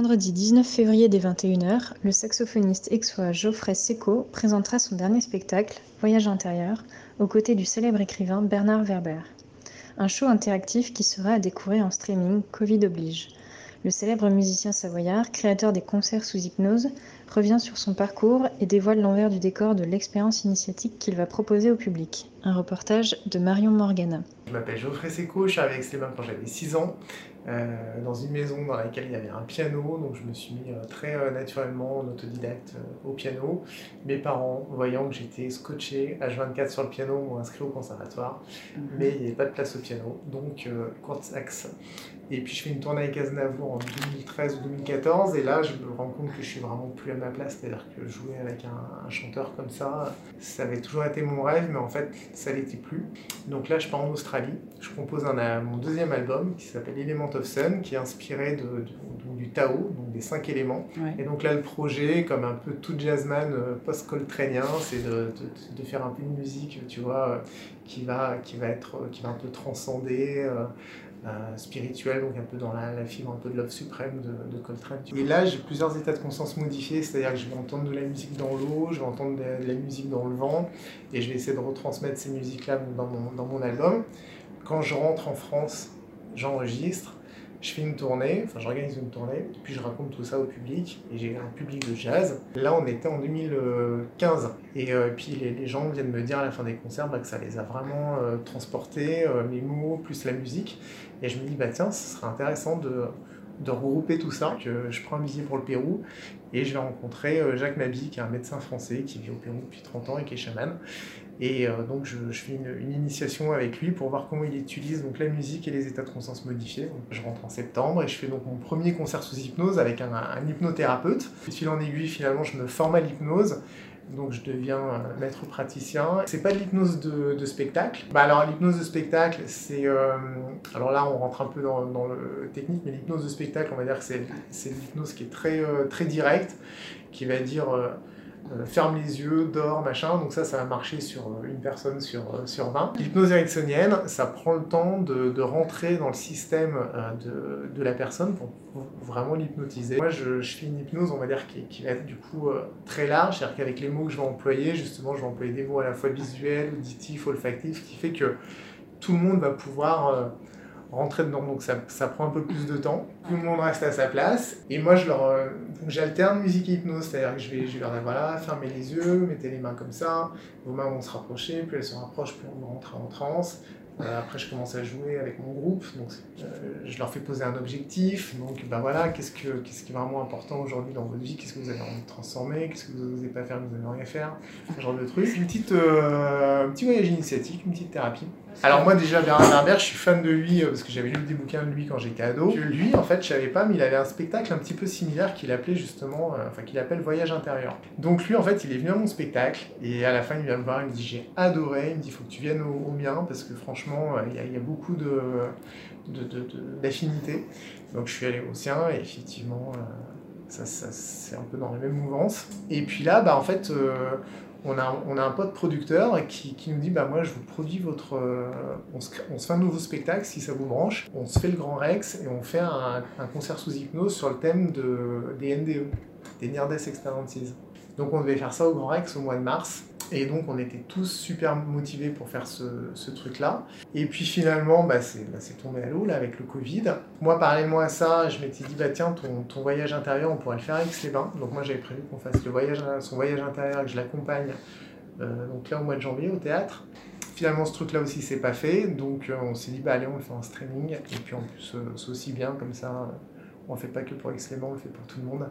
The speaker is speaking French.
Vendredi 19 février dès 21h, le saxophoniste aixois Geoffrey Seco présentera son dernier spectacle, Voyage intérieur, aux côtés du célèbre écrivain Bernard Werber. Un show interactif qui sera à découvrir en streaming, Covid oblige. Le célèbre musicien savoyard, créateur des concerts sous hypnose, revient sur son parcours et dévoile l'envers du décor de l'expérience initiatique qu'il va proposer au public. Un reportage de Marion Morgana. Je m'appelle Geoffrey Seco, je suis avec Stéphane quand j'avais 6 ans, euh, dans une maison dans laquelle il y avait un piano, donc je me suis mis euh, très euh, naturellement en autodidacte au piano. Mes parents, voyant que j'étais scotché H24 sur le piano, m'ont inscrit au conservatoire, mhm. mais il n'y avait pas de place au piano, donc court axe. Et puis je fais une tournée avec Aznavour en 2013 ou 2014, et là je me rends compte que je suis vraiment plus à ma place, c'est-à-dire que jouer avec un, un, chanteur comme ça, ça avait toujours été mon rêve, mais en fait ça l'était plus. Donc là je pars en Australie, je compose un, mon deuxième album qui s'appelle Element of Sun, qui est inspiré de, du Tao, donc des cinq éléments. Et donc là le projet, comme un peu tout jazzman euh, post-coltranien, c'est de, de, faire un peu une musique, tu vois, qui va, qui va, être, qui va un peu transcender. Euh, euh, spirituel, donc un peu dans la, fibre un peu de l'œuvre suprême de, Coltrane. Et là, j'ai plusieurs états de conscience modifiés, c'est-à-dire que je vais entendre de la musique dans l'eau, je vais entendre de, la musique dans le vent, et je vais essayer de retransmettre ces musiques-là dans mon album. Quand je rentre en France, j'enregistre, je fais une tournée, enfin j'organise une tournée, puis je raconte tout ça au public, et j'ai un public de jazz. Là on était en 2015, et euh, puis les, gens viennent me dire à la fin des concerts bah, que ça les a vraiment euh, transportés, euh, mes mots plus la musique, et je me dis bah tiens, ce serait intéressant de, de regrouper tout ça, que je prends un billet pour le Pérou, et je vais rencontrer Jacques Mabi, qui est un médecin français qui vit au Pérou depuis 30 ans et qui est chaman. Et euh, donc je, fais une, initiation avec lui pour voir comment il utilise donc la musique et les états de conscience modifiés. Je rentre en septembre et je fais donc mon premier concert sous hypnose avec un, hypnothérapeute. De fil en aiguille, finalement, je me forme à l'hypnose. Donc je deviens euh, maître praticien. C'est pas de l'hypnose de, spectacle. Bah alors l'hypnose de spectacle, c'est euh, alors là on rentre un peu dans, le technique, mais l'hypnose de spectacle, on va dire que c'est l'hypnose qui est très très directe, qui va dire euh, ferme les yeux, dors, machin. Donc ça, ça va marcher sur euh, une personne sur, euh, sur 20. L'hypnose ericksonienne, ça prend le temps de, de rentrer dans le système de, de, la personne pour, vraiment l'hypnotiser. Moi, je, fais une hypnose, on va dire, qui, qui va être du coup très large, c'est-à-dire qu'avec les mots que je vais employer, justement, je vais employer des mots à la fois visuels, auditifs, olfactifs, qui fait que tout le monde va pouvoir rentrer dedans. Donc ça, ça, prend un peu plus de temps. Tout le monde reste à sa place. Et moi, je leur, euh, j'alterne musique et hypnose. C'est-à-dire que je vais, je vais leur dire voilà, fermez les yeux, mettez les mains comme ça, vos mains vont se rapprocher, puis elles se rapprochent pour rentrer en transe. Euh, après, je commence à jouer avec mon groupe, donc euh, je leur fais poser un objectif. Donc, ben voilà, qu'est-ce, que, qu'est-ce qui est vraiment important aujourd'hui dans votre vie Qu'est-ce que vous avez envie de transformer Qu'est-ce que vous n'osez pas faire, que vous n'aimeriez faire Ce genre de trucs. Une petite, euh, un petit voyage initiatique, une petite thérapie. Alors moi déjà Bernard Werber, je suis fan de lui parce que j'avais lu des bouquins de lui quand j'étais ado. Lui en fait je savais pas mais il avait un spectacle un petit peu similaire qu'il appelait justement, enfin qu'il appelle Voyage intérieur. Donc lui en fait il est venu à mon spectacle et à la fin il vient me voir, il me dit j'ai adoré, il me dit il faut que tu viennes au, au mien parce que franchement il y, a beaucoup. De, de, Donc je suis allé au sien et effectivement, euh, ça, c'est un peu dans la même mouvance. Et puis là, bah, en fait, euh, on, a, on a un pote producteur qui, qui, nous dit bah, Moi, je vous produis votre. Euh, on, se, on, se, fait un nouveau spectacle si ça vous branche. On se fait le Grand Rex et on fait un, un concert sous hypnose sur le thème de, des NDE, des Near Death Experiences. Donc on devait faire ça au Grand Rex au mois de mars. Et donc on était tous super motivés pour faire ce, truc-là. Et puis finalement, bah, c'est bah, tombé à l'eau là avec le Covid. Moi, parallèlement à ça, je m'étais dit, bah tiens, ton, voyage intérieur, on pourrait le faire avec les bains. Donc moi j'avais prévu qu'on fasse son voyage intérieur, que je l'accompagne. Euh, donc là au mois de janvier au théâtre. Finalement, ce truc-là aussi, c'est pas fait. Donc euh, on s'est dit, bah allez, on le fait en streaming. Et puis en plus, euh, c'est aussi bien, comme ça, on le fait pas que pour Excellent, on le fait pour tout le monde.